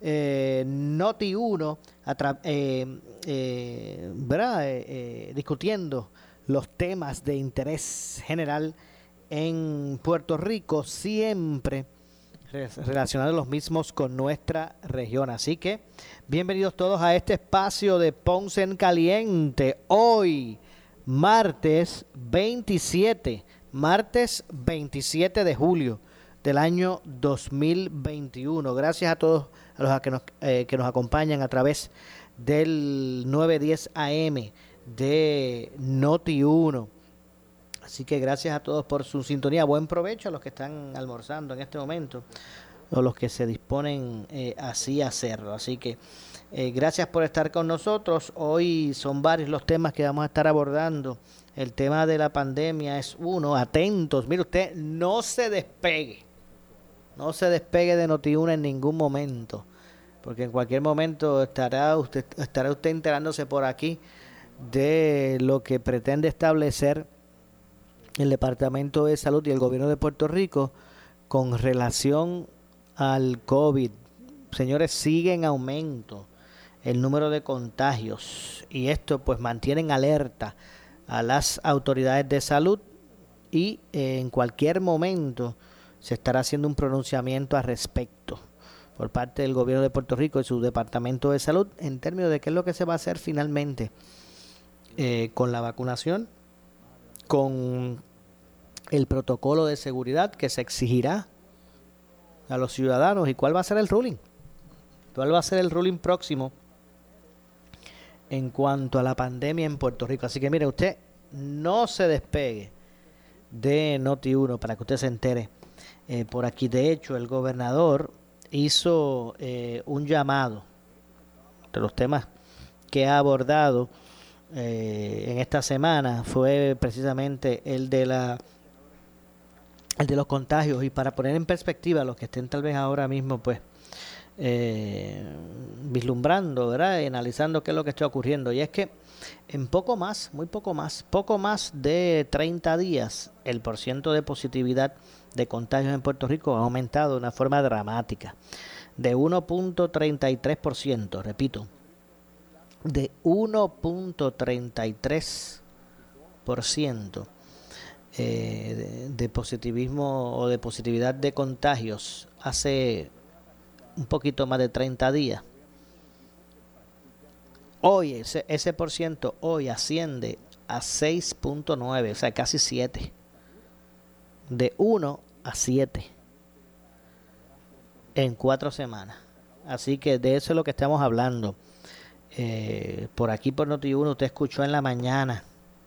eh, Noti 1, eh, eh, eh, discutiendo los temas de interés general en Puerto Rico, siempre relacionados los mismos con nuestra región. Así que bienvenidos todos a este espacio de Ponce en Caliente. Hoy, martes 27, martes 27 de julio del año 2021. Gracias a todos a los que nos, eh, que nos acompañan a través del 910 AM de Noti 1. Así que gracias a todos por su sintonía. Buen provecho a los que están almorzando en este momento o los que se disponen eh, así a hacerlo. Así que eh, gracias por estar con nosotros. Hoy son varios los temas que vamos a estar abordando. El tema de la pandemia es uno. Atentos. Mire usted, no se despegue. No se despegue de Noti1 en ningún momento. Porque en cualquier momento estará usted, estará usted enterándose por aquí de lo que pretende establecer el Departamento de Salud y el Gobierno de Puerto Rico con relación al COVID. Señores, sigue en aumento el número de contagios y esto pues mantiene en alerta a las autoridades de salud y eh, en cualquier momento se estará haciendo un pronunciamiento al respecto por parte del gobierno de Puerto Rico y su departamento de salud en términos de qué es lo que se va a hacer finalmente eh, con la vacunación, con el protocolo de seguridad que se exigirá a los ciudadanos y cuál va a ser el ruling. ¿Cuál va a ser el ruling próximo en cuanto a la pandemia en Puerto Rico? Así que mire, usted no se despegue de Noti1 para que usted se entere eh, por aquí. De hecho, el gobernador hizo eh, un llamado de los temas que ha abordado eh, en esta semana fue precisamente el de la el de los contagios y para poner en perspectiva a los que estén tal vez ahora mismo pues eh, vislumbrando, ¿verdad? Y analizando qué es lo que está ocurriendo. Y es que en poco más, muy poco más, poco más de 30 días, el porciento de positividad de contagios en Puerto Rico ha aumentado de una forma dramática, de 1.33%, repito, de 1.33% eh, de, de positivismo o de positividad de contagios hace un poquito más de 30 días. Hoy ese, ese por ciento hoy asciende a 6.9, o sea, casi 7 de 1 a 7 en cuatro semanas. Así que de eso es lo que estamos hablando. Eh, por aquí por Noti1 usted escuchó en la mañana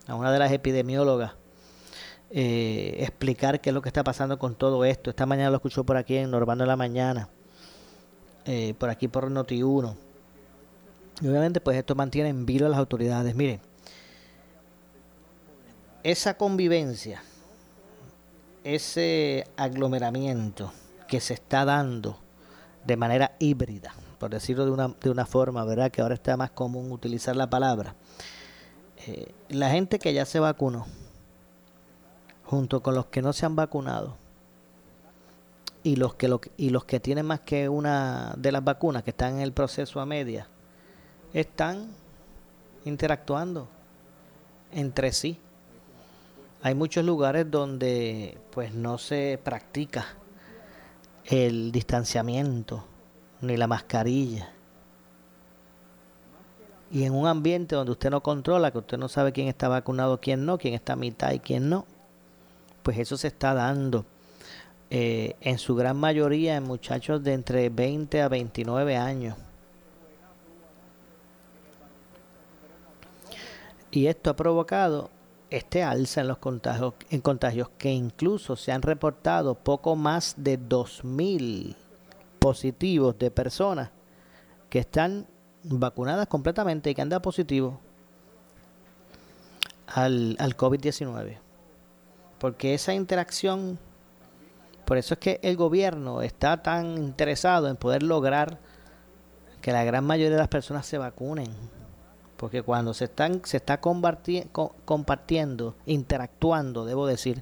a una de las epidemiólogas eh, explicar qué es lo que está pasando con todo esto. Esta mañana lo escuchó por aquí en Normando la mañana, eh, por aquí por Noti1. Y obviamente pues esto mantiene en vilo a las autoridades. Miren, esa convivencia ese aglomeramiento que se está dando de manera híbrida, por decirlo de una, de una forma, ¿verdad? Que ahora está más común utilizar la palabra. Eh, la gente que ya se vacunó, junto con los que no se han vacunado, y los que, lo, y los que tienen más que una de las vacunas, que están en el proceso a media, están interactuando entre sí hay muchos lugares donde pues no se practica el distanciamiento ni la mascarilla. y en un ambiente donde usted no controla, que usted no sabe quién está vacunado, quién no, quién está a mitad y quién no, pues eso se está dando eh, en su gran mayoría en muchachos de entre 20 a 29 años. Y esto ha provocado este alza en los contagios, en contagios que incluso se han reportado poco más de 2.000 positivos de personas que están vacunadas completamente y que han dado positivo al, al COVID-19. Porque esa interacción, por eso es que el gobierno está tan interesado en poder lograr que la gran mayoría de las personas se vacunen porque cuando se están se está compartiendo, interactuando, debo decir,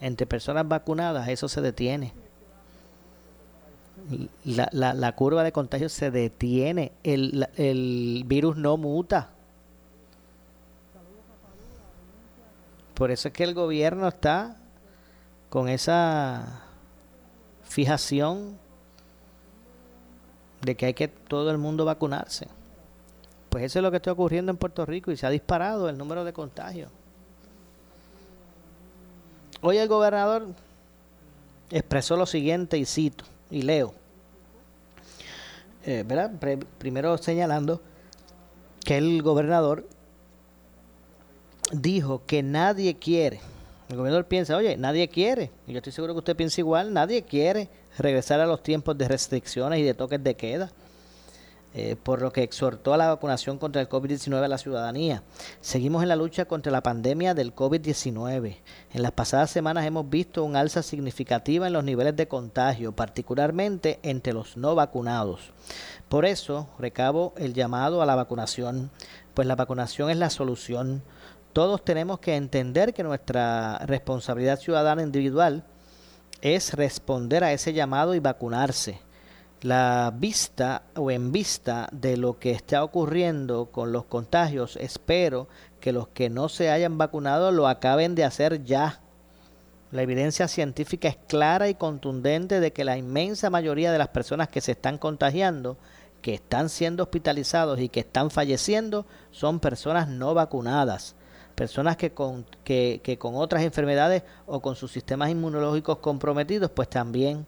entre personas vacunadas, eso se detiene. La, la, la curva de contagio se detiene, el, el virus no muta. Por eso es que el gobierno está con esa fijación de que hay que todo el mundo vacunarse. Pues eso es lo que está ocurriendo en Puerto Rico y se ha disparado el número de contagios. Hoy el gobernador expresó lo siguiente y cito y leo. Eh, primero señalando que el gobernador dijo que nadie quiere. El gobernador piensa, oye, nadie quiere. Y yo estoy seguro que usted piensa igual, nadie quiere regresar a los tiempos de restricciones y de toques de queda. Eh, por lo que exhortó a la vacunación contra el COVID-19 a la ciudadanía. Seguimos en la lucha contra la pandemia del COVID-19. En las pasadas semanas hemos visto un alza significativa en los niveles de contagio, particularmente entre los no vacunados. Por eso recabo el llamado a la vacunación, pues la vacunación es la solución. Todos tenemos que entender que nuestra responsabilidad ciudadana individual es responder a ese llamado y vacunarse la vista o en vista de lo que está ocurriendo con los contagios, espero que los que no se hayan vacunado lo acaben de hacer ya. La evidencia científica es clara y contundente de que la inmensa mayoría de las personas que se están contagiando, que están siendo hospitalizados y que están falleciendo, son personas no vacunadas. Personas que con, que, con otras enfermedades o con sus sistemas inmunológicos comprometidos, pues también.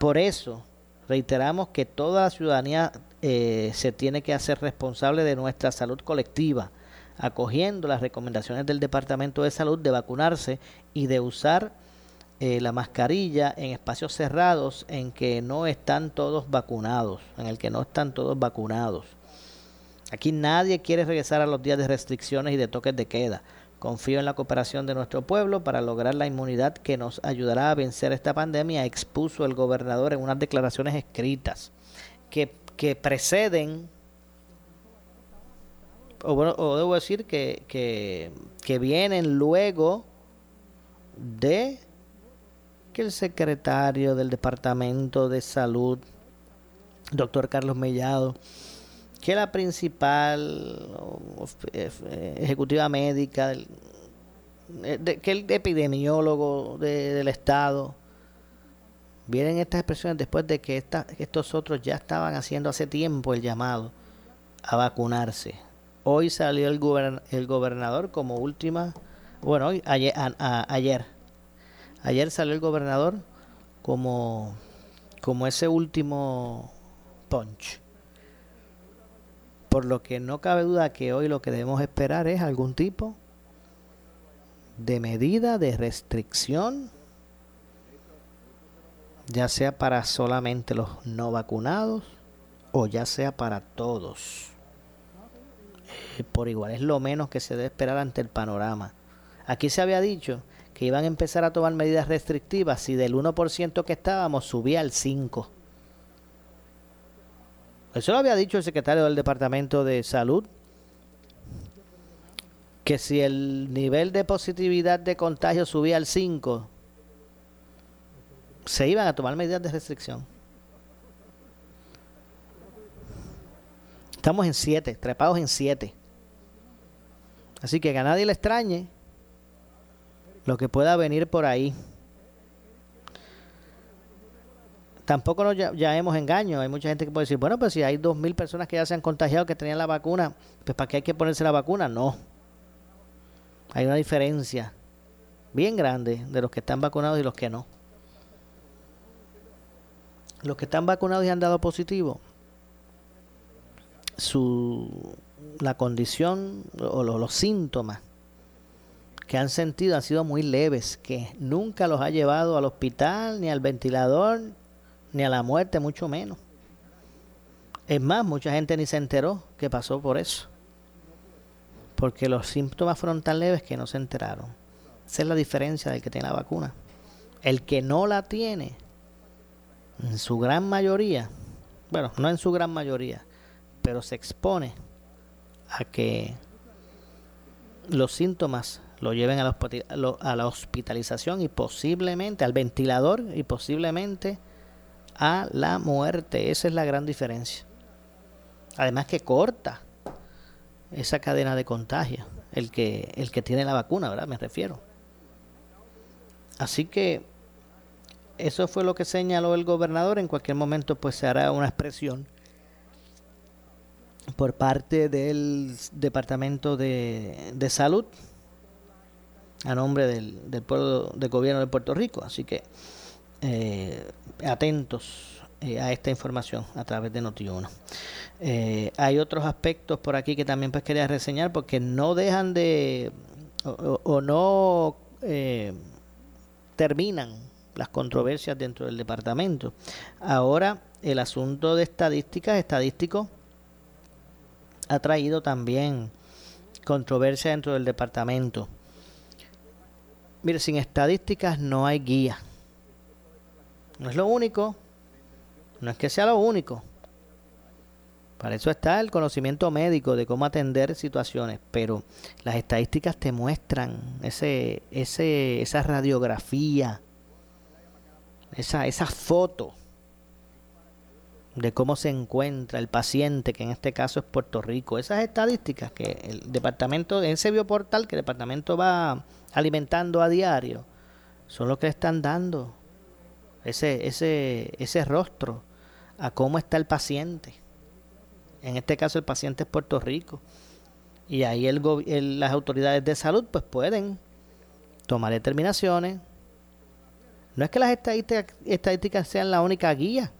Por eso, Reiteramos que toda la ciudadanía eh, se tiene que hacer responsable de nuestra salud colectiva, acogiendo las recomendaciones del Departamento de Salud de vacunarse y de usar eh, la mascarilla en espacios cerrados en que no están todos vacunados, en el que no están todos vacunados. Aquí nadie quiere regresar a los días de restricciones y de toques de queda. Confío en la cooperación de nuestro pueblo para lograr la inmunidad que nos ayudará a vencer esta pandemia, expuso el gobernador en unas declaraciones escritas que, que preceden, o, debo decir que, que, que vienen luego de que el secretario del Departamento de Salud, doctor Carlos Mellado, que la principal eh, ejecutiva médica, eh, que el epidemiólogo del Estado, vienen estas expresiones después de que estos otros ya estaban haciendo hace tiempo el llamado a vacunarse. Hoy salió el, el gobernador como última, bueno, hoy, ayer, ayer, ayer salió el gobernador como, como ese último punch por lo que no cabe duda que hoy lo que debemos esperar es algún tipo de medida de restricción, ya sea para solamente los no vacunados o ya sea para todos. Eh, por igual es lo menos que se debe esperar ante el panorama. Aquí se había dicho que iban a empezar a tomar medidas restrictivas si del 1% que estábamos subía al 5%. Eso lo había dicho el secretario del Departamento de Salud, que si el nivel de positividad de contagio subía al 5, se iban a tomar medidas de restricción. Estamos en 7, trepados en 7. Así que que a nadie le extrañe lo que pueda venir por ahí. Tampoco nos ya, hemos engaño. Hay mucha gente que puede decir, bueno, pues si hay 2.000 personas que ya se han contagiado que tenían la vacuna, pues ¿para qué hay que ponerse la vacuna? No. Hay una diferencia bien grande de los que están vacunados y los que no. Los que están vacunados y han dado positivo, su, la condición o los síntomas que han sentido han sido muy leves, que nunca los ha llevado al hospital, ni al ventilador, ni a la muerte, mucho menos. Es más, mucha gente ni se enteró que pasó por eso. Porque los síntomas fueron tan leves que no se enteraron. Esa es la diferencia del que tiene la vacuna. El que no la tiene, en su gran mayoría, bueno, no en su gran mayoría, pero se expone a que los síntomas lo lleven a la, a la hospitalización y posiblemente al ventilador y posiblemente a la muerte. Esa es la gran diferencia. Además que corta esa cadena de contagio, el que, el que tiene la vacuna, ¿verdad? Me refiero. Así que eso fue lo que señaló el gobernador. En cualquier momento pues se hará una expresión por parte del Departamento de, de Salud a nombre del, del pueblo del gobierno de Puerto Rico. Así que eh, atentos eh, a esta información a través de Noti1. Eh, hay otros aspectos por aquí que también pues quería reseñar porque no dejan de o, no terminan las controversias dentro del departamento. Ahora el asunto de estadísticas, estadístico, ha traído también controversia dentro del departamento. Mire, sin estadísticas no hay guía. No es lo único. No es que sea lo único. Para eso está el conocimiento médico de cómo atender situaciones, pero las estadísticas te muestran ese, ese, esa radiografía, esa, esa foto de cómo se encuentra el paciente, que en este caso es Puerto Rico. Esas estadísticas que el departamento, en ese bioportal que el departamento va alimentando a diario, son los que están dando ese, ese, ese rostro a cómo está el paciente. En este caso el paciente es Puerto Rico. Y ahí el, las autoridades de salud pues pueden tomar determinaciones. No es que las estadísticas, estadísticas sean la única guía.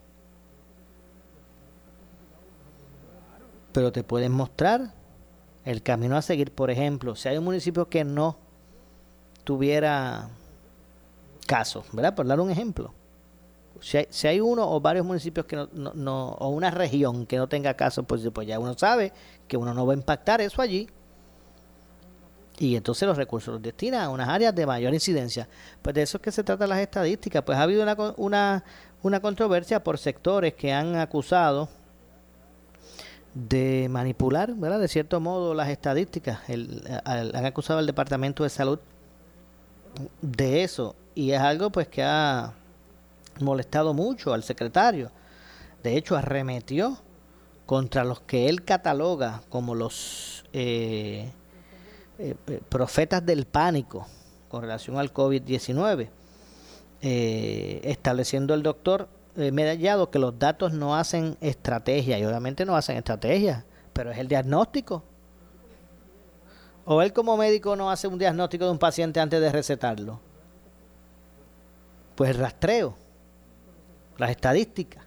Pero te pueden mostrar el camino a seguir. Por ejemplo, si hay un municipio que no tuviera casos, ¿verdad? Por dar un ejemplo si hay, uno o varios municipios que no, no, o una región que no tenga caso, pues, pues ya uno sabe que uno no va a impactar eso allí. Y entonces los recursos los destina a unas áreas de mayor incidencia. Pues de eso es que se trata las estadísticas. Pues ha habido una, una, una controversia por sectores que han acusado de manipular, ¿verdad? De cierto modo, las estadísticas. han acusado al Departamento de Salud de eso. Y es algo pues que ha molestado mucho al secretario. De hecho, arremetió contra los que él cataloga como los eh, eh, eh, profetas del pánico con relación al COVID-19, estableciendo el doctor Medallado que los datos no hacen estrategia, y obviamente no hacen estrategia, pero es el diagnóstico. O él como médico no hace un diagnóstico de un paciente antes de recetarlo. Pues rastreo las estadísticas.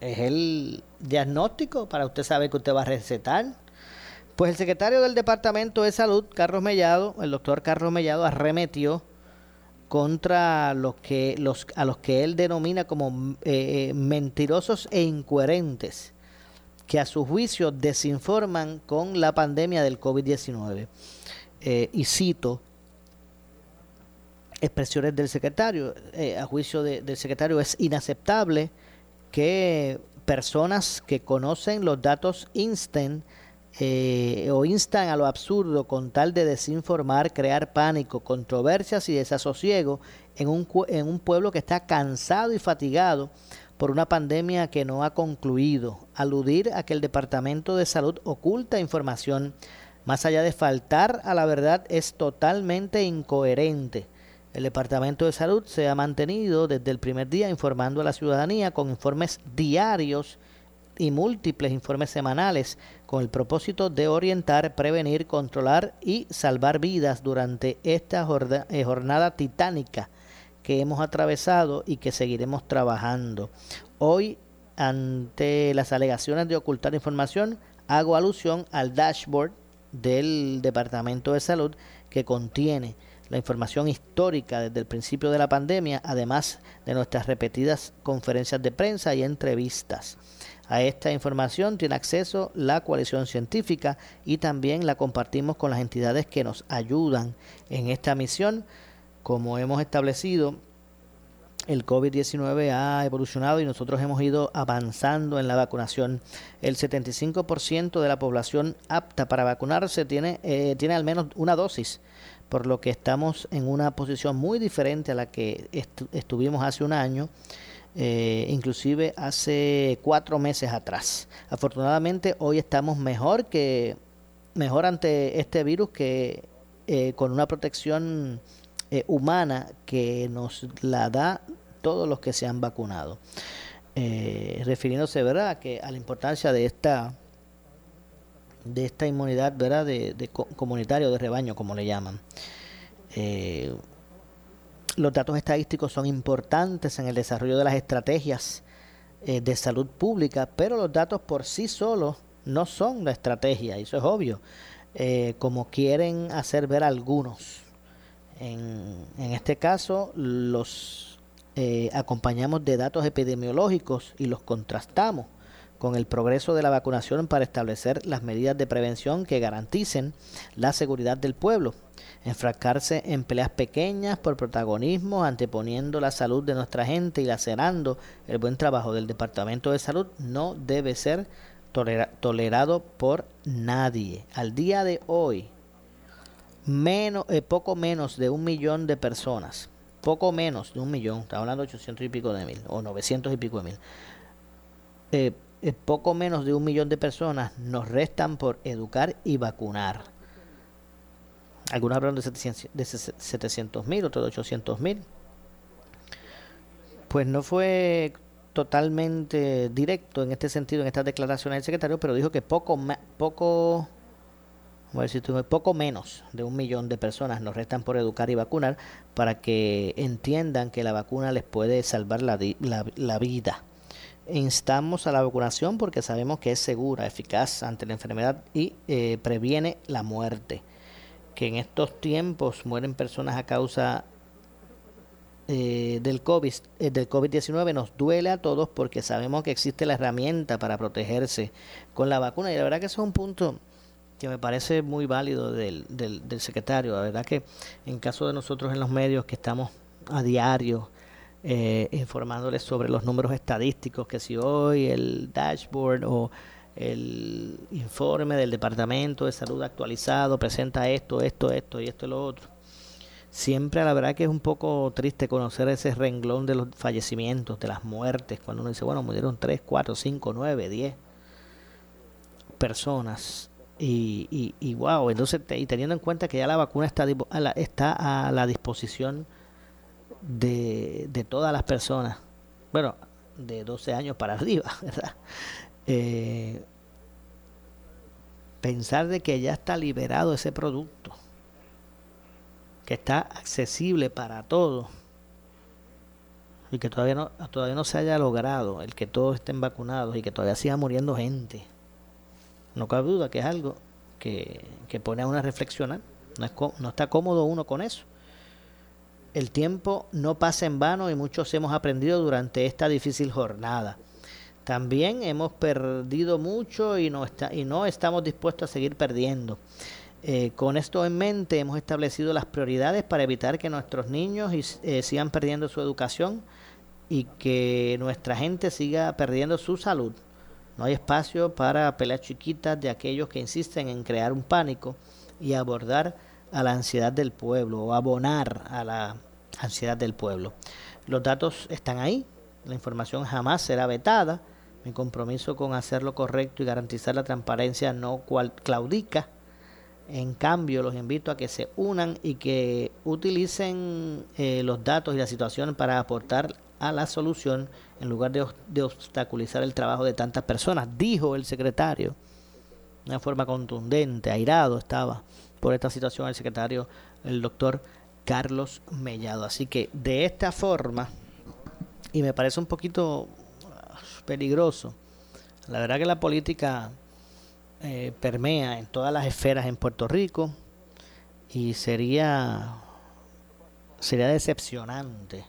Es el diagnóstico para usted saber que usted va a recetar. Pues el secretario del Departamento de Salud, Carlos Mellado, el doctor Carlos Mellado, arremetió contra los que, los, a los que él denomina como eh, eh, mentirosos e incoherentes, que a su juicio desinforman con la pandemia del COVID-19. Eh, y cito, expresiones del secretario. Eh, a juicio del secretario es inaceptable que personas que conocen los datos insten eh, o instan a lo absurdo con tal de desinformar, crear pánico, controversias y desasosiego en un, en un pueblo que está cansado y fatigado por una pandemia que no ha concluido, aludir a que el Departamento de Salud oculta información, más allá de faltar a la verdad, es totalmente incoherente El Departamento de Salud se ha mantenido desde el primer día informando a la ciudadanía con informes diarios y múltiples informes semanales con el propósito de orientar, prevenir, controlar y salvar vidas durante esta eh, jornada titánica que hemos atravesado y que seguiremos trabajando. Hoy, ante las alegaciones de ocultar información, hago alusión al dashboard del Departamento de Salud que contiene la información histórica desde el principio de la pandemia, además de nuestras repetidas conferencias de prensa y entrevistas. A esta información tiene acceso la coalición científica y también la compartimos con las entidades que nos ayudan en esta misión. Como hemos establecido, el COVID-19 ha evolucionado y nosotros hemos ido avanzando en la vacunación. El 75% de la población apta para vacunarse tiene, eh, al menos una dosis, por lo que estamos en una posición muy diferente a la que estuvimos hace un año eh, inclusive hace cuatro meses atrás. Afortunadamente hoy estamos mejor que mejor ante este virus que eh, con una protección eh, humana que nos la da todos los que se han vacunado. refiriéndose verdad que a la importancia de esta de esta inmunidad verdad de, de comunitario de rebaño como le llaman los datos estadísticos son importantes en el desarrollo de las estrategias eh, de salud pública, pero los datos por sí solos no son la estrategia, eso es obvio, eh, como quieren hacer ver algunos. En, este caso, los eh, acompañamos de datos epidemiológicos y los contrastamos con el progreso de la vacunación para establecer las medidas de prevención que garanticen la seguridad del pueblo enfrascarse en peleas pequeñas por protagonismo, anteponiendo la salud de nuestra gente y lacerando el buen trabajo del Departamento de Salud, no debe ser tolerado por nadie. Al día de hoy, menos, eh, poco menos de un millón de personas, poco menos de un millón, estamos hablando de 800 y pico de mil, o 900 y pico de mil, eh, poco menos de un millón de personas nos restan por educar y vacunar algunos hablan de 700 mil, otros de 800 mil. Pues no fue totalmente directo en este sentido, en estas declaraciones del secretario, pero dijo que poco, poco, menos de un millón de personas nos restan por educar y vacunar para que entiendan que la vacuna les puede salvar la, vida. Instamos a la vacunación porque sabemos que es segura, eficaz ante la enfermedad y eh, previene la muerte que en estos tiempos mueren personas a causa eh, del COVID, eh, del COVID-19 nos duele a todos porque sabemos que existe la herramienta para protegerse con la vacuna y la verdad que eso es un punto que me parece muy válido del, del, secretario. La verdad que en caso de nosotros en los medios que estamos a diario eh, informándoles sobre los números estadísticos, que si hoy el dashboard o el informe del Departamento de Salud actualizado presenta esto, esto, esto y esto y lo otro. Siempre la verdad que es un poco triste conocer ese renglón de los fallecimientos, de las muertes, cuando uno dice, bueno, murieron 3, 4, 5, 9, 10 personas. Y, y, y wow, entonces, y teniendo en cuenta que ya la vacuna está a la, está a la disposición de, de todas las personas, bueno, de 12 años para arriba, ¿verdad? Eh, pensar de que ya está liberado ese producto, que está accesible para todos y que todavía no, todavía no se haya logrado el que todos estén vacunados y que todavía siga muriendo gente. No cabe duda que es algo que, que pone a uno a reflexionar. No, es, no está cómodo uno con eso. El tiempo no pasa en vano y muchos hemos aprendido durante esta difícil jornada. También hemos perdido mucho y no, está, y no estamos dispuestos a seguir perdiendo. Eh, con esto en mente hemos establecido las prioridades para evitar que nuestros niños eh, sigan perdiendo su educación y que nuestra gente siga perdiendo su salud. No hay espacio para peleas chiquitas de aquellos que insisten en crear un pánico y abordar a la ansiedad del pueblo o abonar a la ansiedad del pueblo. Los datos están ahí, la información jamás será vetada mi compromiso con hacer lo correcto y garantizar la transparencia no claudica. En cambio, los invito a que se unan y que utilicen eh, los datos y la situación para aportar a la solución en lugar de, de, obstaculizar el trabajo de tantas personas, dijo el secretario. De una forma contundente, airado estaba por esta situación el secretario, el doctor Carlos Mellado. Así que de esta forma, y me parece un poquito ah, peligroso, la verdad que la política eh, permea en todas las esferas en Puerto Rico y sería sería decepcionante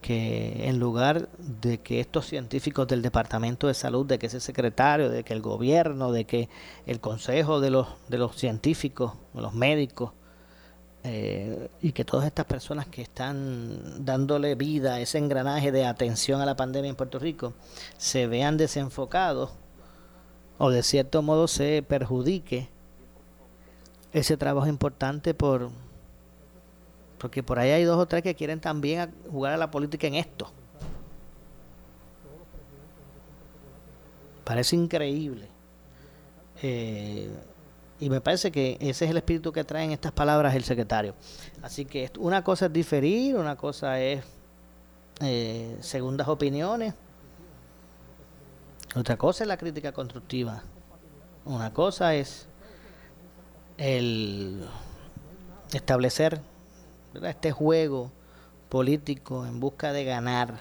que en lugar de que estos científicos del Departamento de Salud, de que ese secretario, de que el gobierno, de que el consejo de los, de los científicos, de los médicos, eh, y que todas estas personas que están dándole vida a ese engranaje de atención a la pandemia en Puerto Rico se vean desenfocados o de cierto modo se perjudique ese trabajo importante por porque por ahí hay dos o tres que quieren también jugar a la política en esto. Parece increíble. Eh, y me parece que ese es el espíritu que traen estas palabras el secretario. Así que una cosa es diferir, una cosa es eh, segundas opiniones, otra cosa es la crítica constructiva. Una cosa es el establecer este juego político en busca de ganar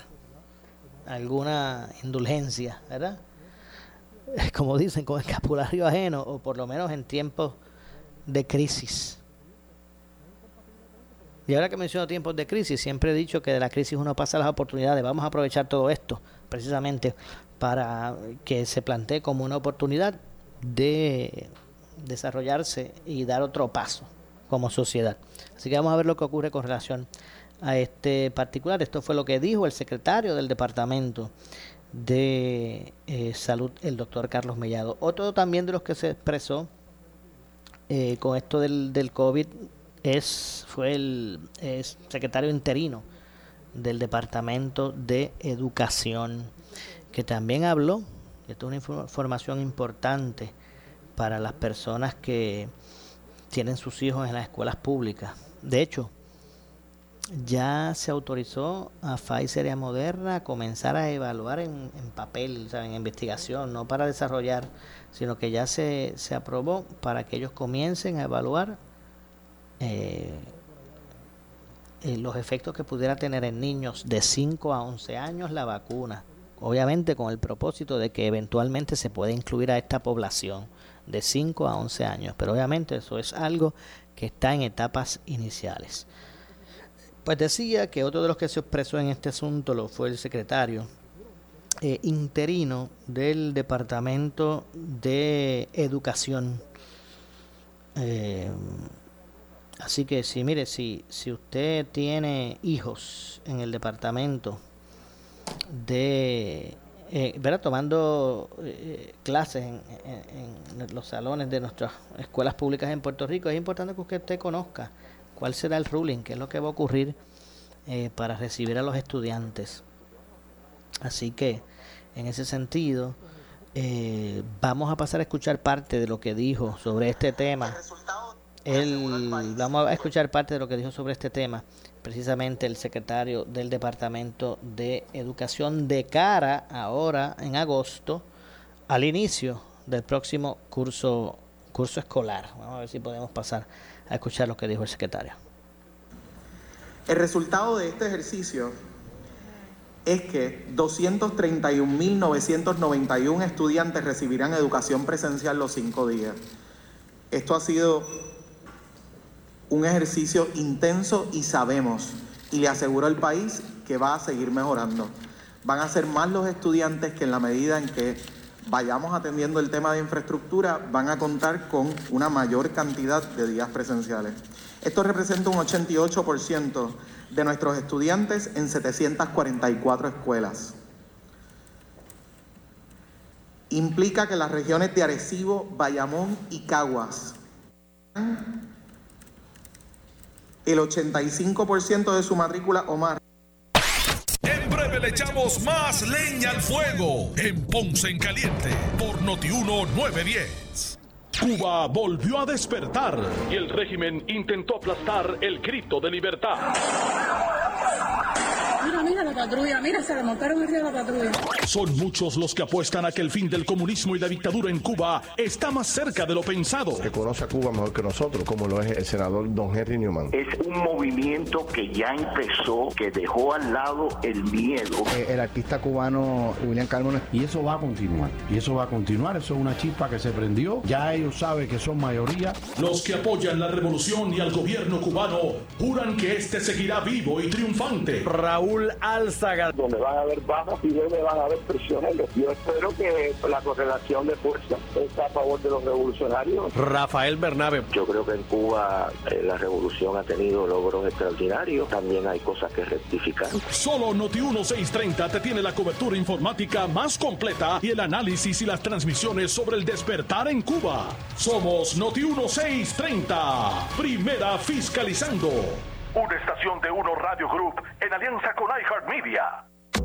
alguna indulgencia, ¿verdad? como dicen, con escapulario ajeno, o por lo menos en tiempos de crisis. Y ahora que menciono tiempos de crisis, siempre he dicho que de la crisis uno pasa las oportunidades. Vamos a aprovechar todo esto precisamente para que se plantee como una oportunidad de desarrollarse y dar otro paso como sociedad. Así que vamos a ver lo que ocurre con relación a este particular. Esto fue lo que dijo el secretario del departamento de eh, salud, el doctor Carlos Mellado. Otro también de los que se expresó eh, con esto del, del COVID es, fue el secretario interino del Departamento de Educación, que también habló, esto es una información importante para las personas que tienen sus hijos en las escuelas públicas. De hecho, ya se autorizó a Pfizer y a Moderna a comenzar a evaluar en, papel, en investigación, no para desarrollar, sino que ya se, se aprobó para que ellos comiencen a evaluar eh, eh, los efectos que pudiera tener en niños de 5 a 11 años la vacuna. Obviamente con el propósito de que eventualmente se pueda incluir a esta población de 5 a 11 años. Pero obviamente eso es algo que está en etapas iniciales. Pues decía que otro de los que se expresó en este asunto lo fue el secretario eh, interino del Departamento de Educación. Eh, así que si mire, si, si usted tiene hijos en el departamento de eh, ¿verdad? tomando eh, clases en, en, los salones de nuestras escuelas públicas en Puerto Rico, es importante que usted conozca cuál será el ruling, qué es lo que va a ocurrir eh, para recibir a los estudiantes. Así que, en ese sentido, eh, vamos a pasar a escuchar parte de lo que dijo sobre este tema. El, vamos a escuchar parte de lo que dijo sobre este tema, precisamente el secretario del Departamento de Educación de cara ahora en agosto al inicio del próximo curso curso escolar. Vamos a ver si podemos pasar a escuchar lo que dijo el secretario. El resultado de este ejercicio es que 231.991 estudiantes recibirán educación presencial los cinco días. Esto ha sido un ejercicio intenso y sabemos, y le aseguro al país que va a seguir mejorando. Van a ser más los estudiantes que en la medida en que vayamos atendiendo el tema de infraestructura, van a contar con una mayor cantidad de días presenciales. Esto representa un 88% de nuestros estudiantes en 744 escuelas. Implica que las regiones de Arecibo, Bayamón y Caguas el 85% de su matrícula o más le echamos más leña al fuego en Ponce en Caliente por Notiuno 910. Cuba volvió a despertar y el régimen intentó aplastar el grito de libertad. Mira la patrulla, mira, se le montaron arriba la patrulla. Son muchos los que apuestan a que el fin del comunismo y la dictadura en Cuba está más cerca de lo pensado. Que conoce a Cuba mejor que nosotros, como lo es el senador Don Henry Newman. Es un movimiento que ya empezó, que dejó al lado el miedo. Eh, el artista cubano William Carmona. Y eso va a continuar. Y eso va a continuar. Eso es una chispa que se prendió. Ya ellos saben que son mayoría. Los que apoyan la revolución y al gobierno cubano juran que este seguirá vivo y triunfante. Raúl Álzaga. Donde van a haber bajas y donde van a haber prisioneros. Yo espero que la correlación de fuerza está a favor de los revolucionarios. Rafael Bernabe. Yo creo que en Cuba eh, la revolución ha tenido logros extraordinarios. También hay cosas que rectificar. Solo Noti 1630 te tiene la cobertura informática más completa y el análisis y las transmisiones sobre el despertar en Cuba. Somos Noti 1630. Primera fiscalizando. Una estación de Uno Radio Group en alianza con iHeartMedia.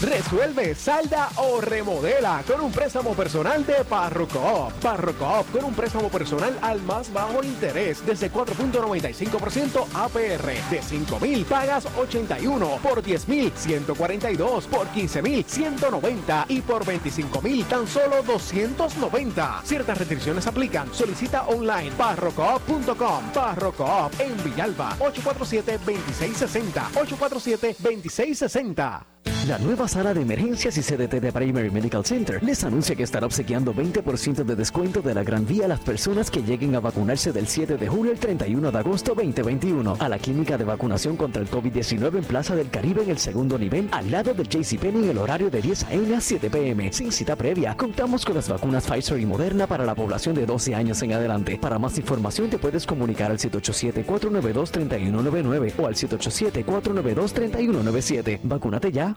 Resuelve, salda o remodela con un préstamo personal de Parrocoop. Parrocoop con un préstamo personal al más bajo interés desde 4.95% APR. De 5.000 pagas 81, por 10.000 142, por 15.000 190 y por 25.000 tan solo 290. Ciertas restricciones aplican. Solicita online parrocoop.com. Parrocoop en Villalba 847-2660. 847-2660. La nueva sala de emergencias y CDT de Primary Medical Center les anuncia que estará obsequiando 20% de descuento de la Gran Vía a las personas que lleguen a vacunarse del 7 de julio al 31 de agosto 2021 a la clínica de vacunación contra el COVID-19 en Plaza del Caribe en el segundo nivel al lado del JCPenney en el horario de 10 a.m. a 7 p.m. Sin cita previa, contamos con las vacunas Pfizer y Moderna para la población de 12 años en adelante. Para más información te puedes comunicar al 787-492-3199 o al 787-492-3197. Vacúnate ya.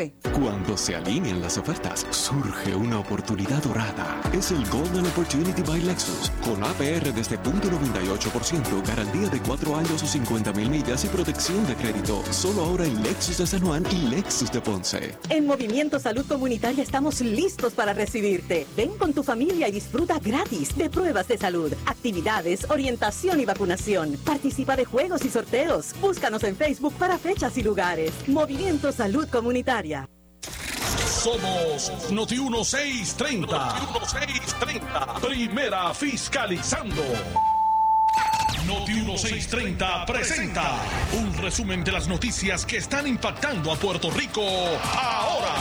843-1129. Cuando se alinean las ofertas, surge una oportunidad dorada. Es el Golden Opportunity by Lexus, con APR desde .98%, garantía de 4 años o 50 mil millas y protección de crédito. Solo ahora en Lexus de San Juan y Lexus de Ponce. En Movimiento Salud Comunitaria estamos listos para recibirte. Ven con tu familia y disfruta gratis de pruebas de salud, actividades, orientación y vacunación. Participa de juegos y sorteos. Búscanos en Facebook para fechas y lugares. Movimiento Salud Comunitaria. Somos Noti 1630. Noti 1630. Primera fiscalizando. Noti 1630 presenta un resumen de las noticias que están impactando a Puerto Rico ahora.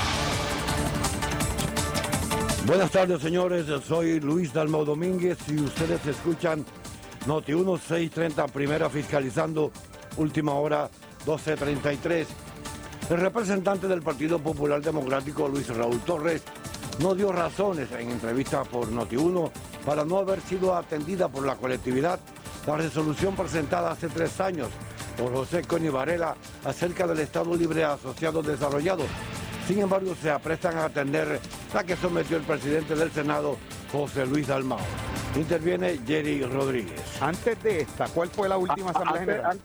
Buenas tardes, señores. Soy Luis Dalmau Domínguez y ustedes escuchan Noti 1630, primera fiscalizando, última hora 1233. El representante del Partido Popular Democrático, Luis Raúl Torres, no dio razones en entrevista por Noti 1 para no haber sido atendida por la colectividad la resolución presentada hace tres años por José Coni Varela acerca del Estado Libre Asociado Desarrollado. Sin embargo, se aprestan a atender la que sometió el presidente del Senado, José Luis Dalmao. Interviene Jerry Rodríguez. Antes de esta, ¿cuál fue la última Asamblea Antes- General?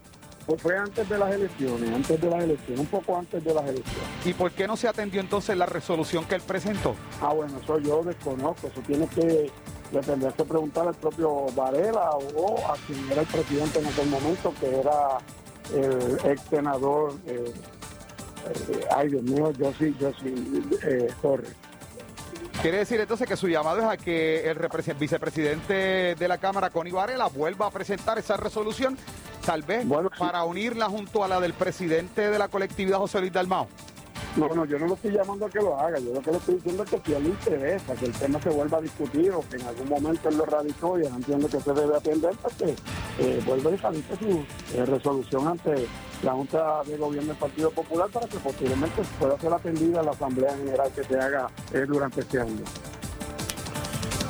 Pues fue antes de las elecciones, antes de las elecciones, un poco antes de las elecciones. ¿Y por qué no se atendió entonces la resolución que él presentó? Ah, bueno, eso yo desconozco, eso tiene que, le tendría que preguntar al propio Varela o a quien era el presidente en aquel momento, que era el ex senador, eh, eh, ay Dios mío, yo sí, yo sí, eh, Torres. Quiere decir entonces que su llamado es a que el vicepresidente de la Cámara, Connie Varela, vuelva a presentar esa resolución, tal vez para unirla junto a la del presidente de la colectividad, José Luis Dalmao. No, no, yo no lo estoy llamando a que lo haga, yo lo que le estoy diciendo es que si a él le interesa que el tema se vuelva a discutir o que en algún momento él lo radicó y él entiende que se debe atender, pues que eh, vuelva y radique su eh, resolución ante la Junta de Gobierno del Partido Popular para que posiblemente pueda ser atendida la Asamblea General que se haga eh, durante este año.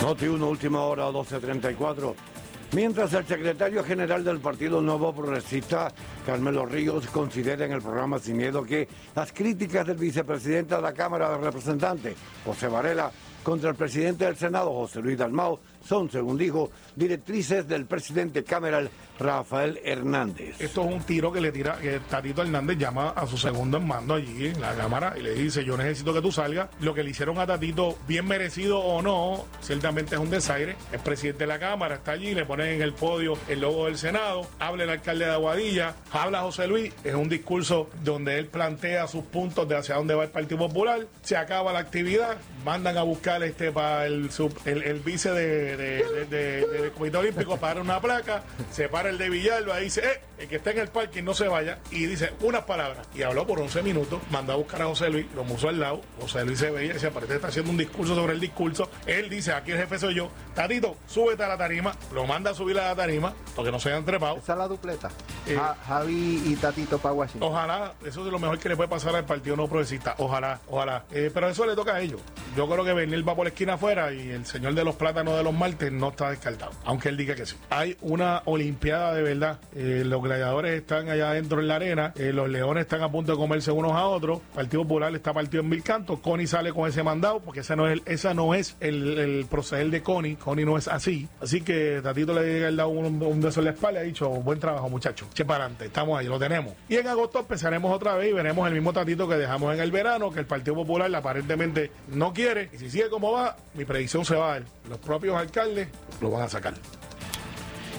Noti 1, última hora, 12.34. Mientras el secretario general del Partido Nuevo Progresista, Carmelo Ríos, considera en el programa Sin Miedo que las críticas del vicepresidente de la Cámara de Representantes, José Varela, contra el presidente del Senado, José Luis Dalmao, son, según dijo, directrices del presidente cameral, Rafael Hernández. Esto es un tiro que le tira, que Tatito Hernández llama a su segundo en mando allí en la Cámara y le dice, yo necesito que tú salgas. Lo que le hicieron a Tatito, bien merecido o no, ciertamente es un desaire. El presidente de la Cámara está allí, le ponen en el podio el logo del Senado, habla el alcalde de Aguadilla, habla José Luis, es un discurso donde él plantea sus puntos de hacia dónde va el Partido Popular, se acaba la actividad, mandan a buscar este para el, el, el vice de, de- de- de- del Comité Olímpico para una placa, se para el de Villalba y dice, eh, el que está en el parque no se vaya, y dice unas palabras. Y habló por 11 minutos, mandó a buscar a José Luis, lo puso al lado, José Luis se veía, se parece que está haciendo un discurso sobre el discurso, él dice, aquí el jefe soy yo, Tatito, súbete a la tarima, lo manda a subir a la tarima, porque no se hayan trepado. Esa es la dupleta. Eh, Ja- Javi y Tatito para Washington. Ojalá, eso es lo mejor que le puede pasar al Partido No Progresista. Ojalá, ojalá. Eh, pero eso le toca a ellos. Yo creo que Bernil va por la esquina afuera y el señor de los plátanos de los no está descartado, aunque él diga que sí. Hay una Olimpiada de verdad. Eh, los gladiadores están allá adentro en la arena, eh, los leones están a punto de comerse unos a otros. Partido Popular está partido en mil cantos. Connie sale con ese mandado porque ese no es el, no es el proceder de Connie. Connie no es así. Así que Tatito le ha dado un, un beso en la espalda y ha dicho, buen trabajo muchachos. Che para adelante, estamos ahí, lo tenemos. Y en agosto empezaremos otra vez y veremos el mismo Tatito que dejamos en el verano, que el Partido Popular aparentemente no quiere. Y si sigue como va, mi predicción se va a dar. Los propios alcaldes lo van a sacar.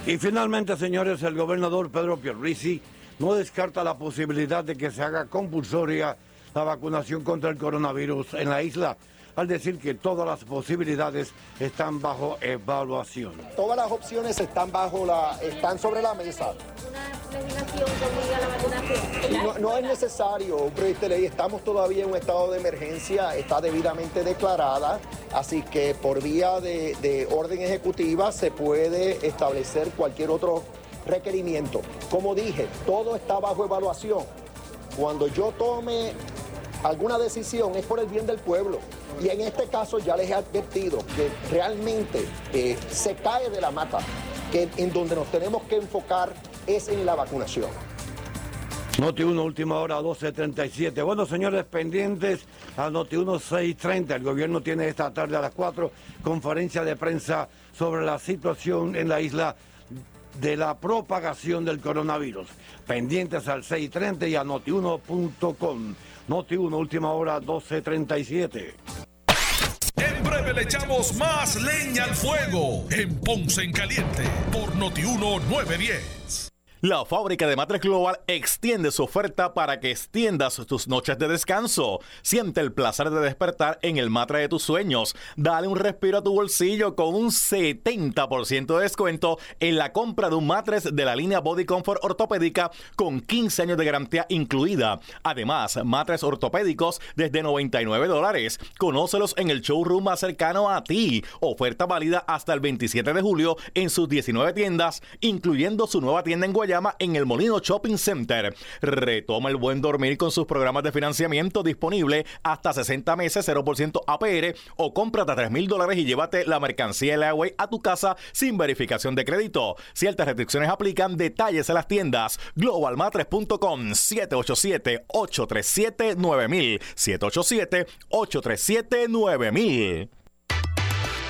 Y finalmente, señores, el gobernador Pedro Pierluisi no descarta la posibilidad de que se haga compulsoria la vacunación contra el coronavirus en la isla, al decir que todas las posibilidades están bajo evaluación. Todas las opciones están bajo la, están sobre la mesa. No, no es necesario un proyecto de ley, estamos todavía en un estado de emergencia, está debidamente declarada, así que por vía de, de orden ejecutiva se puede establecer cualquier otro requerimiento. Como dije, todo está bajo evaluación. Cuando yo tome alguna decisión es por el bien del pueblo. Y en este caso ya les he advertido que realmente eh, se cae de la mata, que en donde nos tenemos que enfocar es en la vacunación. Noti 1, última hora, 12.37. Bueno, señores, pendientes a Noti 1, 6.30. El gobierno tiene esta tarde a las 4 conferencia de prensa sobre la situación en la isla de la propagación del coronavirus. Pendientes al 6.30 y a noti1.com. Noti 1, última hora, 12.37. En breve le echamos más leña al fuego en Ponce en Caliente por Notiuno 910. La fábrica de Matres Global extiende su oferta para que extiendas tus noches de descanso. Siente el placer de despertar en el matre de tus sueños. Dale un respiro a tu bolsillo con un 70% de descuento en la compra de un matres de la línea Body Comfort ortopédica con 15 años de garantía incluida. Además, matres ortopédicos desde 99 dólares. Conócelos en el showroom más cercano a ti. Oferta válida hasta el 27 de julio en sus 19 tiendas, incluyendo su nueva tienda en Guayama en el Molino Shopping Center. Retoma el buen dormir con sus programas de financiamiento disponible hasta 60 meses, 0% APR o cómprate a 3 mil dólares y llévate la mercancía Leaway a tu casa sin verificación de crédito. Ciertas restricciones aplican. Detalles en las tiendas globalmatres.com 787-837-9000 787-837-9000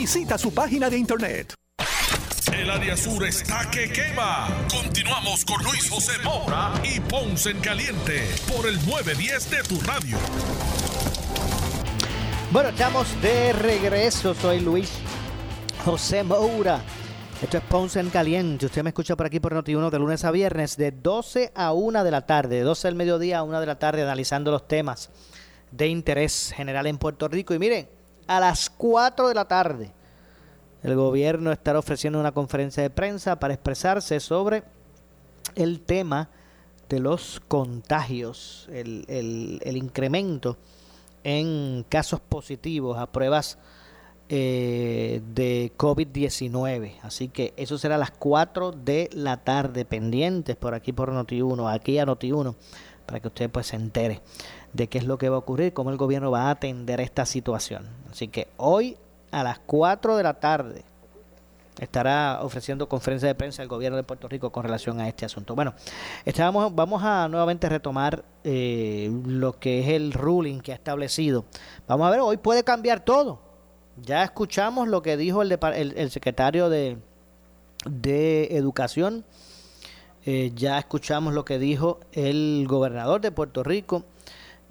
Visita su página de internet. El área sur está que quema. Continuamos con Luis José Moura y Ponce en Caliente por el 910 de tu radio. Bueno, estamos de regreso. Soy Luis José Moura. Esto es Ponce en Caliente. Usted me escucha por aquí por Noti1 de lunes a viernes de 12 a 1 de la tarde, de 12 del mediodía a 1 de la tarde, analizando los temas de interés general en Puerto Rico. Y miren, a las 4 de la tarde, el gobierno estará ofreciendo una conferencia de prensa para expresarse sobre el tema de los contagios, el, incremento en casos positivos a pruebas eh, de COVID-19. Así que eso será a las 4 de la tarde, pendientes por aquí por Noti1, aquí a Noti1, para que usted pues se entere de qué es lo que va a ocurrir, cómo el gobierno va a atender esta situación. Así que hoy a las 4 de la tarde estará ofreciendo conferencia de prensa el gobierno de Puerto Rico con relación a este asunto. Bueno, estábamos, vamos a nuevamente retomar eh, lo que es el ruling que ha establecido. Vamos a ver, hoy puede cambiar todo. Ya escuchamos lo que dijo el, el, secretario de, de Educación, eh, ya escuchamos lo que dijo el gobernador de Puerto Rico.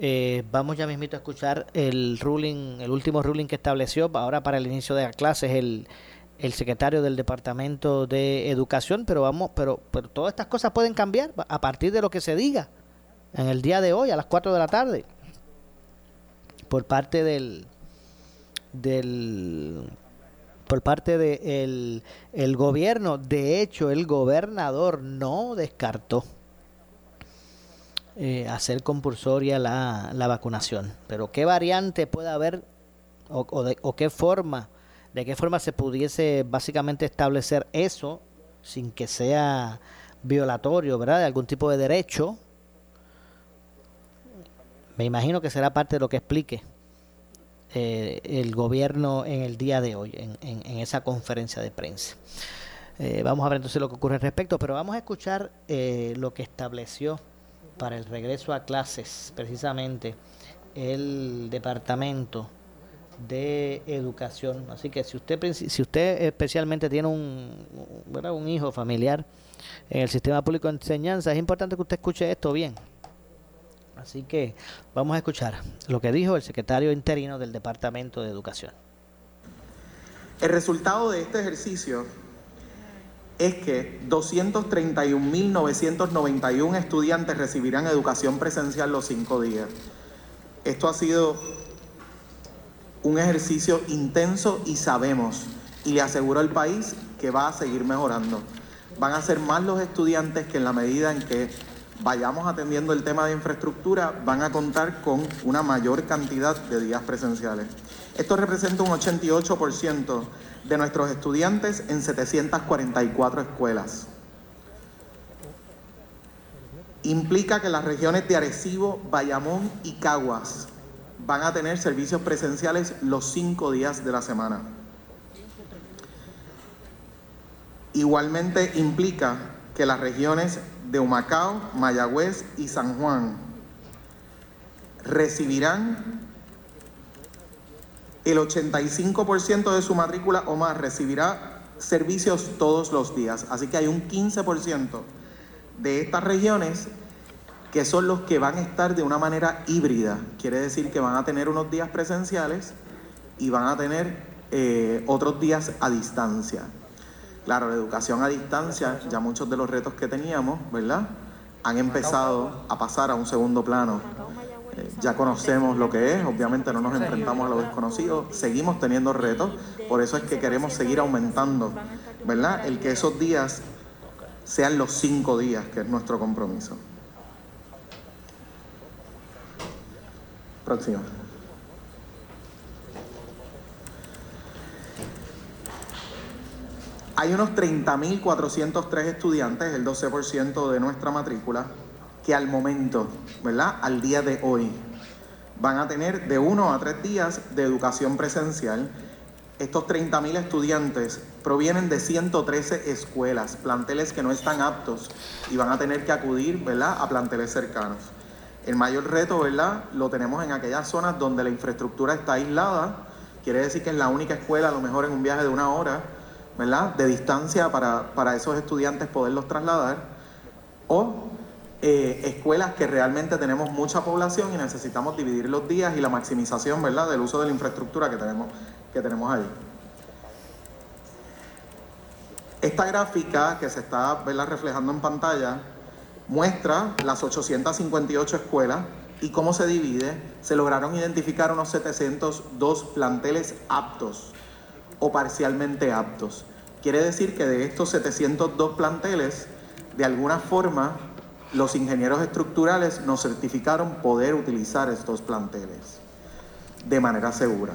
Eh, vamos ya mismito a escuchar el ruling, el último ruling que estableció ahora para el inicio de las clases el, el secretario del Departamento de Educación, pero vamos, pero, pero todas estas cosas pueden cambiar a partir de lo que se diga en el día de hoy a las 4 de la tarde por parte del del por parte del de el gobierno. De hecho, el gobernador no descartó eh, hacer compulsoria la, la, vacunación. Pero qué variante puede haber o, o, de, o qué forma, de qué forma se pudiese básicamente establecer eso sin que sea violatorio, ¿verdad? De algún tipo de derecho. Me imagino que será parte de lo que explique eh, el gobierno en el día de hoy, en, en, esa conferencia de prensa. Eh, vamos a ver entonces lo que ocurre al respecto, pero vamos a escuchar eh, lo que estableció para el regreso a clases, precisamente el departamento de educación. Así que si usted si usted especialmente tiene un, un hijo familiar en el sistema público de enseñanza, es importante que usted escuche esto bien. Así que vamos a escuchar lo que dijo el secretario interino del Departamento de Educación. El resultado de este ejercicio es que 231.991 estudiantes recibirán educación presencial los cinco días. Esto ha sido un ejercicio intenso y sabemos, y le aseguro al país que va a seguir mejorando. van a ser más los estudiantes que en la medida en que vayamos atendiendo el tema de infraestructura, van a contar con una mayor cantidad de días presenciales. Esto representa un 88% de nuestros estudiantes en 744 escuelas. Implica que las regiones de Arecibo, Bayamón y Caguas van a tener servicios presenciales los cinco días de la semana. Igualmente implica que las regiones de Humacao, Mayagüez y San Juan recibirán el 85% de su matrícula o más recibirá servicios todos los días. Así que hay un 15% de estas regiones que son los que van a estar de una manera híbrida. Quiere decir que van a tener unos días presenciales y van a tener eh, otros días a distancia. Claro, la educación a distancia, ya muchos de los retos que teníamos, ¿verdad? Han empezado a pasar a un segundo plano. Eh, ya conocemos lo que es, obviamente no nos enfrentamos a lo desconocido, seguimos teniendo retos, por eso es que queremos seguir aumentando, ¿verdad? El que esos días sean los cinco días, que es nuestro compromiso. Próximo. Hay unos 30.403 estudiantes, el 12% de nuestra matrícula, que al momento, ¿verdad? Al día de hoy, van a tener de uno a tres días de educación presencial. Estos 30.000 estudiantes provienen de 113 escuelas, planteles que no están aptos y van a tener que acudir, ¿verdad? A planteles cercanos. El mayor reto, ¿verdad? Lo tenemos en aquellas zonas donde la infraestructura está aislada. Quiere decir que es la única escuela, a lo mejor en un viaje de una hora, ¿verdad? De distancia para, para esos estudiantes poderlos trasladar. O eh, escuelas que realmente tenemos mucha población y necesitamos dividir los días y la maximización, ¿verdad? Del uso de la infraestructura que tenemos, que tenemos ahí. Esta gráfica que se está ¿verdad? reflejando en pantalla muestra las 858 escuelas y cómo se divide. Se lograron identificar unos 702 planteles aptos o parcialmente aptos. Quiere decir que de estos 702 planteles, de alguna forma, los ingenieros estructurales nos certificaron poder utilizar estos planteles de manera segura.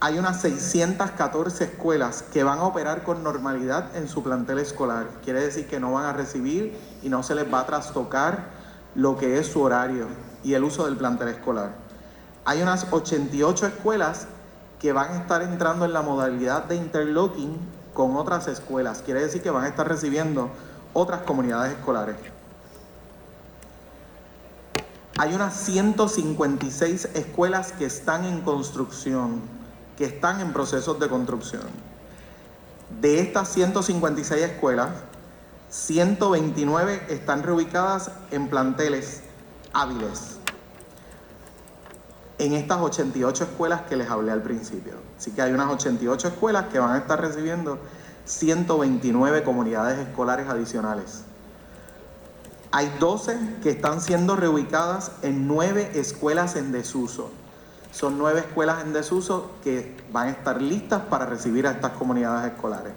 Hay unas 614 escuelas que van a operar con normalidad en su plantel escolar. Quiere decir que no van a recibir y no se les va a trastocar lo que es su horario y el uso del plantel escolar. Hay unas 88 escuelas que van a estar entrando en la modalidad de interlocking con otras escuelas. Quiere decir que van a estar recibiendo otras comunidades escolares. Hay unas 156 escuelas que están en construcción, que están en procesos de construcción. De estas 156 escuelas, 129 están reubicadas en planteles hábiles en estas 88 escuelas que les hablé al principio. Así que hay unas 88 escuelas que van a estar recibiendo 129 comunidades escolares adicionales. Hay 12 que están siendo reubicadas en 9 escuelas en desuso. Son 9 escuelas en desuso que van a estar listas para recibir a estas comunidades escolares.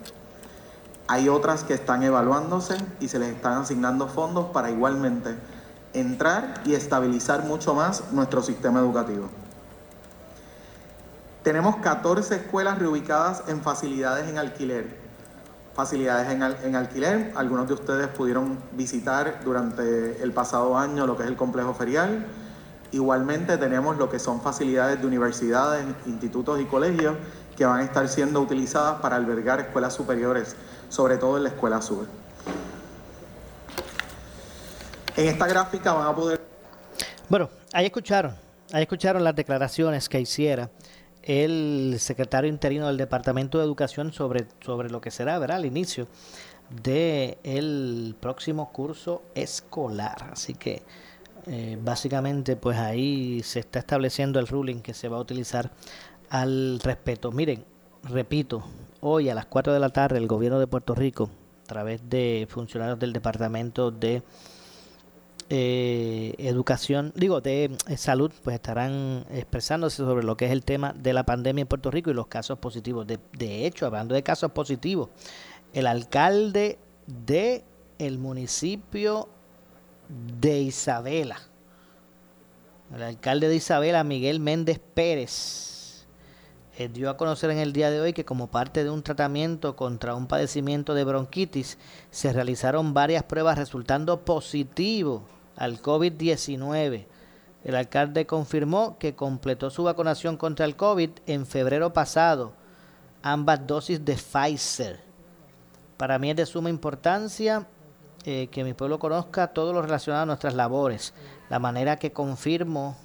Hay otras que están evaluándose y se les están asignando fondos para igualmente entrar y estabilizar mucho más nuestro sistema educativo. Tenemos 14 escuelas reubicadas en facilidades en alquiler. Facilidades en, alquiler, algunos de ustedes pudieron visitar durante el pasado año lo que es el complejo ferial. Igualmente tenemos lo que son facilidades de universidades, institutos y colegios que van a estar siendo utilizadas para albergar escuelas superiores, sobre todo en la escuela sur. En esta gráfica van a poder... Bueno, ahí escucharon, ahí escucharon las declaraciones que hiciera el secretario interino del Departamento de Educación sobre, sobre lo que será, ¿verdad? Al inicio del próximo curso escolar. Así que eh, básicamente pues ahí se está estableciendo el ruling que se va a utilizar al respecto. Miren, repito, hoy a las 4 de la tarde el gobierno de Puerto Rico, a través de funcionarios del Departamento de eh, educación, digo, de eh, salud, pues estarán expresándose sobre lo que es el tema de la pandemia en Puerto Rico y los casos positivos. De, hecho, hablando de casos positivos, el alcalde de el municipio de Isabela. El alcalde de Isabela, Miguel Méndez Pérez, eh, dio a conocer en el día de hoy que como parte de un tratamiento contra un padecimiento de bronquitis, se realizaron varias pruebas resultando positivo al COVID-19. El alcalde confirmó que completó su vacunación contra el COVID en febrero pasado, ambas dosis de Pfizer. Para mí es de suma importancia eh, que mi pueblo conozca todo lo relacionado a nuestras labores, la manera que confirmo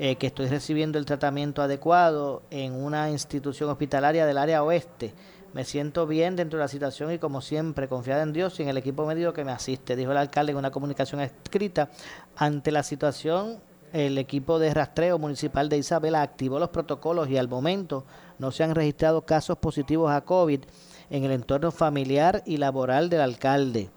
eh, que estoy recibiendo el tratamiento adecuado en una institución hospitalaria del área oeste. Me siento bien dentro de la situación y como siempre, confiada en Dios y en el equipo médico que me asiste, dijo el alcalde en una comunicación escrita. Ante la situación, el equipo de rastreo municipal de Isabela activó los protocolos y al momento no se han registrado casos positivos a COVID en el entorno familiar y laboral del alcalde.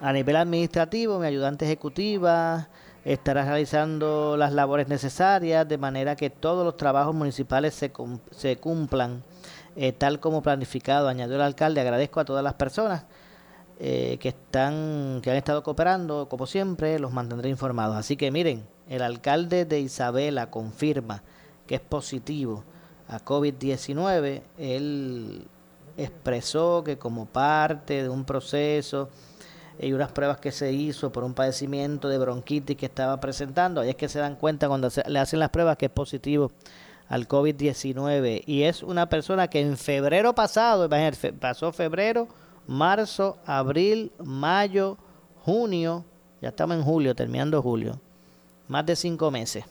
A nivel administrativo, mi ayudante ejecutiva estará realizando las labores necesarias de manera que todos los trabajos municipales se, se cumplan eh, tal como planificado, añadió el alcalde. Agradezco a todas las personas eh, que están que han estado cooperando, como siempre, los mantendré informados. Así que miren, el alcalde de Isabela confirma que es positivo a COVID-19. Él expresó que como parte de un proceso y unas pruebas que se hizo por un padecimiento de bronquitis que estaba presentando. Ahí es que se dan cuenta cuando se, le hacen las pruebas que es positivo al COVID-19. Y es una persona que en febrero pasado, imagínate, pasó febrero, marzo, abril, mayo, junio, ya estamos en julio, terminando julio, más de cinco meses.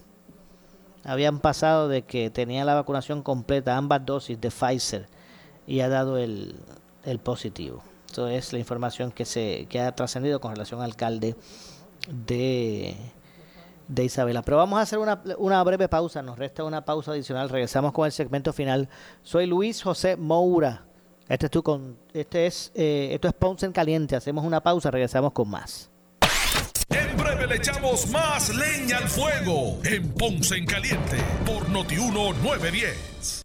Habían pasado de que tenía la vacunación completa, ambas dosis de Pfizer, y ha dado el, el positivo. Esto es la información que se que ha trascendido con relación al alcalde de, de Isabela. Pero vamos a hacer una, una, breve pausa, nos resta una pausa adicional, regresamos con el segmento final. Soy Luis José Moura. Este es tu con, este es eh, esto es Ponce en Caliente. Hacemos una pausa, regresamos con más. En breve le echamos más leña al fuego en Ponce en Caliente por Notiuno 910.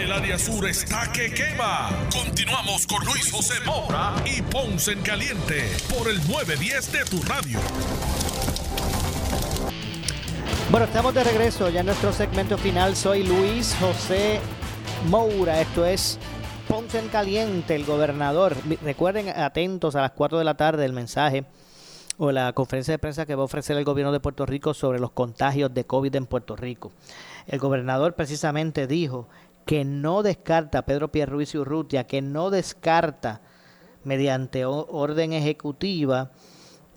El área sur está que quema. Continuamos con Luis José Moura y Ponce en Caliente por el 910 de tu radio. Bueno, estamos de regreso ya en nuestro segmento final. Soy Luis José Moura. Esto es Ponce en Caliente, el gobernador. Recuerden, atentos a las 4 de la tarde el mensaje o la conferencia de prensa que va a ofrecer el gobierno de Puerto Rico sobre los contagios de COVID en Puerto Rico. El gobernador precisamente dijo que no descarta, Pedro Pierruiz y Urrutia, que no descarta mediante orden ejecutiva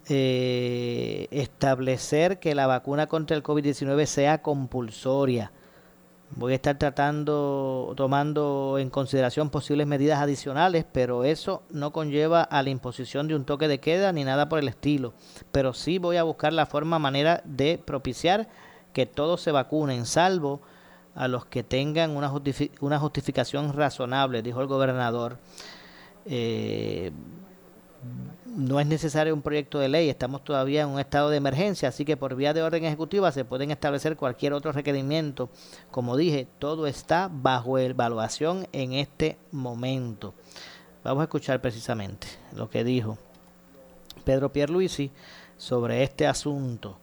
eh, establecer que la vacuna contra el COVID-19 sea compulsoria. Voy a estar tratando, tomando en consideración posibles medidas adicionales, pero eso no conlleva a la imposición de un toque de queda ni nada por el estilo. Pero sí voy a buscar la forma, manera de propiciar que todos se vacunen, salvo a los que tengan una, una justificación razonable, dijo el gobernador. Eh, no es necesario un proyecto de ley, estamos todavía en un estado de emergencia, así que por vía de orden ejecutiva se pueden establecer cualquier otro requerimiento. Como dije, todo está bajo evaluación en este momento. Vamos a escuchar precisamente lo que dijo Pedro Pierluisi sobre este asunto.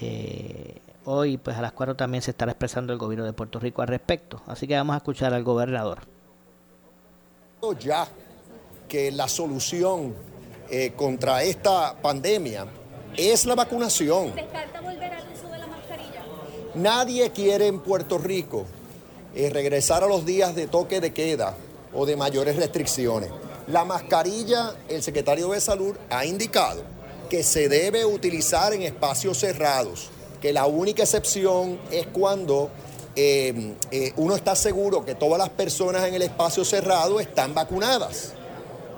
Eh, hoy pues a las 4 también se estará expresando el gobierno de Puerto Rico al respecto. Así que vamos a escuchar al gobernador. Ya que la solución eh, contra esta pandemia es la vacunación. ¿Descarta volver al uso de la mascarilla? Nadie quiere en Puerto Rico eh, regresar a los días de toque de queda o de mayores restricciones. La mascarilla, el secretario de Salud ha indicado que se debe utilizar en espacios cerrados, que la única excepción es cuando eh, eh, uno está seguro que todas las personas en el espacio cerrado están vacunadas.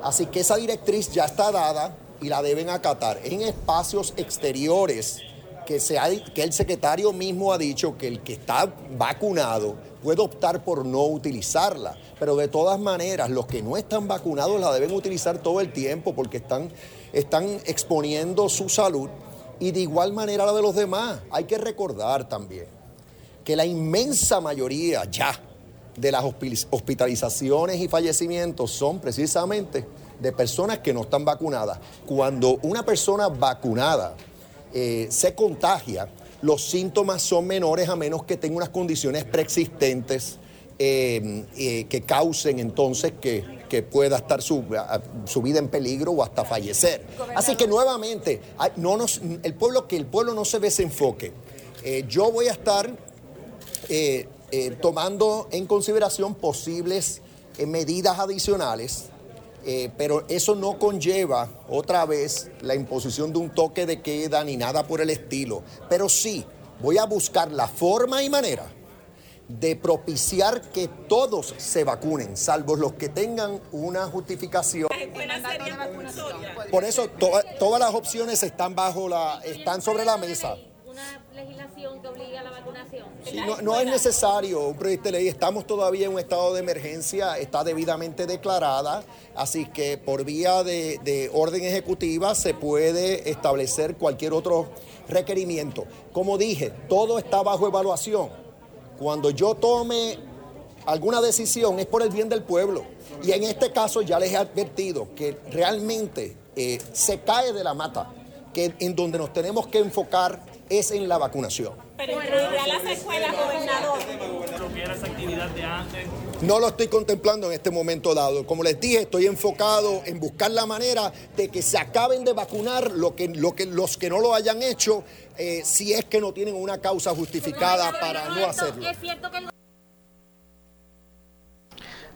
Así que esa directriz ya está dada y la deben acatar. En espacios exteriores, que, que el secretario mismo ha dicho que el que está vacunado puede optar por no utilizarla, pero de todas maneras los que no están vacunados la deben utilizar todo el tiempo porque están, están exponiendo su salud y de igual manera la de los demás. Hay que recordar también que la inmensa mayoría ya de las hospitalizaciones y fallecimientos son precisamente de personas que no están vacunadas. Cuando una persona vacunada eh, se contagia, los síntomas son menores a menos que tenga unas condiciones preexistentes eh, eh, que causen entonces que, pueda estar su, vida en peligro o hasta fallecer. Así que nuevamente, no el pueblo, que el pueblo no se desenfoque. yo voy a estar tomando en consideración posibles medidas adicionales eh, pero eso no conlleva otra vez la imposición de un toque de queda ni nada por el estilo. Pero sí, voy a buscar la forma y manera de propiciar que todos se vacunen, salvo los que tengan una justificación. Por eso todas las opciones están bajo la, están sobre la mesa legislación que obliga a la vacunación. no, es necesario un proyecto de ley, estamos todavía en un estado de emergencia, está debidamente declarada, así que por vía de, orden ejecutiva se puede establecer cualquier otro requerimiento. Como dije, todo está bajo evaluación. Cuando yo tome alguna decisión es por el bien del pueblo. Y en este caso ya les he advertido que realmente eh, se cae de la mata, que en donde nos tenemos que enfocar es en la vacunación. Pero a las escuelas, gobernador. No lo estoy contemplando en este momento dado. Como les dije, estoy enfocado en buscar la manera de que se acaben de vacunar lo que, lo que, los que no lo hayan hecho, eh, si es que no tienen una causa justificada para no hacerlo.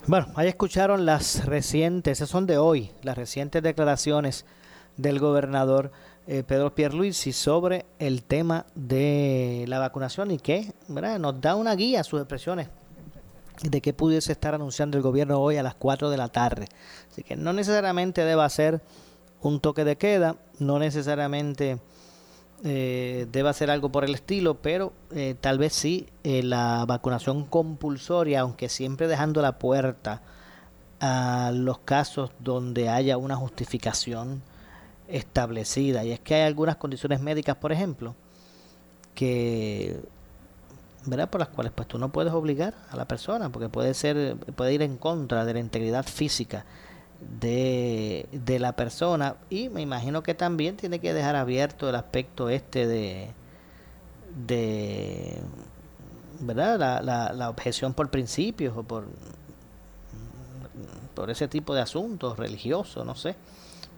Bueno, ahí escucharon las recientes, esas son de hoy, las recientes declaraciones del gobernador eh, Pedro Pierluisi sobre el tema de la vacunación y que nos da una guía, sus expresiones de qué pudiese estar anunciando el gobierno hoy a las 4 de la tarde. Así que no necesariamente deba ser un toque de queda, no necesariamente eh, deba ser algo por el estilo, pero eh, tal vez sí eh, la vacunación compulsoria, aunque siempre dejando la puerta a los casos donde haya una justificación establecida. Y es que hay algunas condiciones médicas, por ejemplo, que ¿verdad? por las cuales pues tú no puedes obligar a la persona, porque puede ser, puede ir en contra de la integridad física de, de la persona. Y me imagino que también tiene que dejar abierto el aspecto este de de ¿verdad? La, la, la objeción por principios o por por ese tipo de asuntos religiosos, no sé.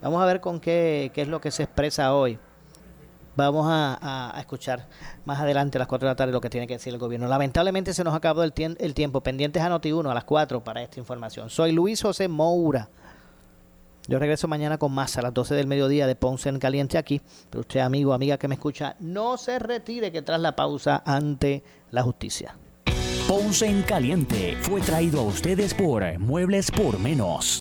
Vamos a ver con qué, qué es lo que se expresa hoy. Vamos a, escuchar más adelante a las 4 de la tarde lo que tiene que decir el gobierno. Lamentablemente se nos acabó el, el tiempo. Pendientes a Noti1 a las 4 para esta información. Soy Luis José Moura. Yo regreso mañana con más a las 12 del mediodía de Ponce en Caliente aquí. Pero usted, amigo, amiga que me escucha, no se retire que tras la pausa ante la justicia. Ponce en Caliente fue traído a ustedes por Muebles por Menos.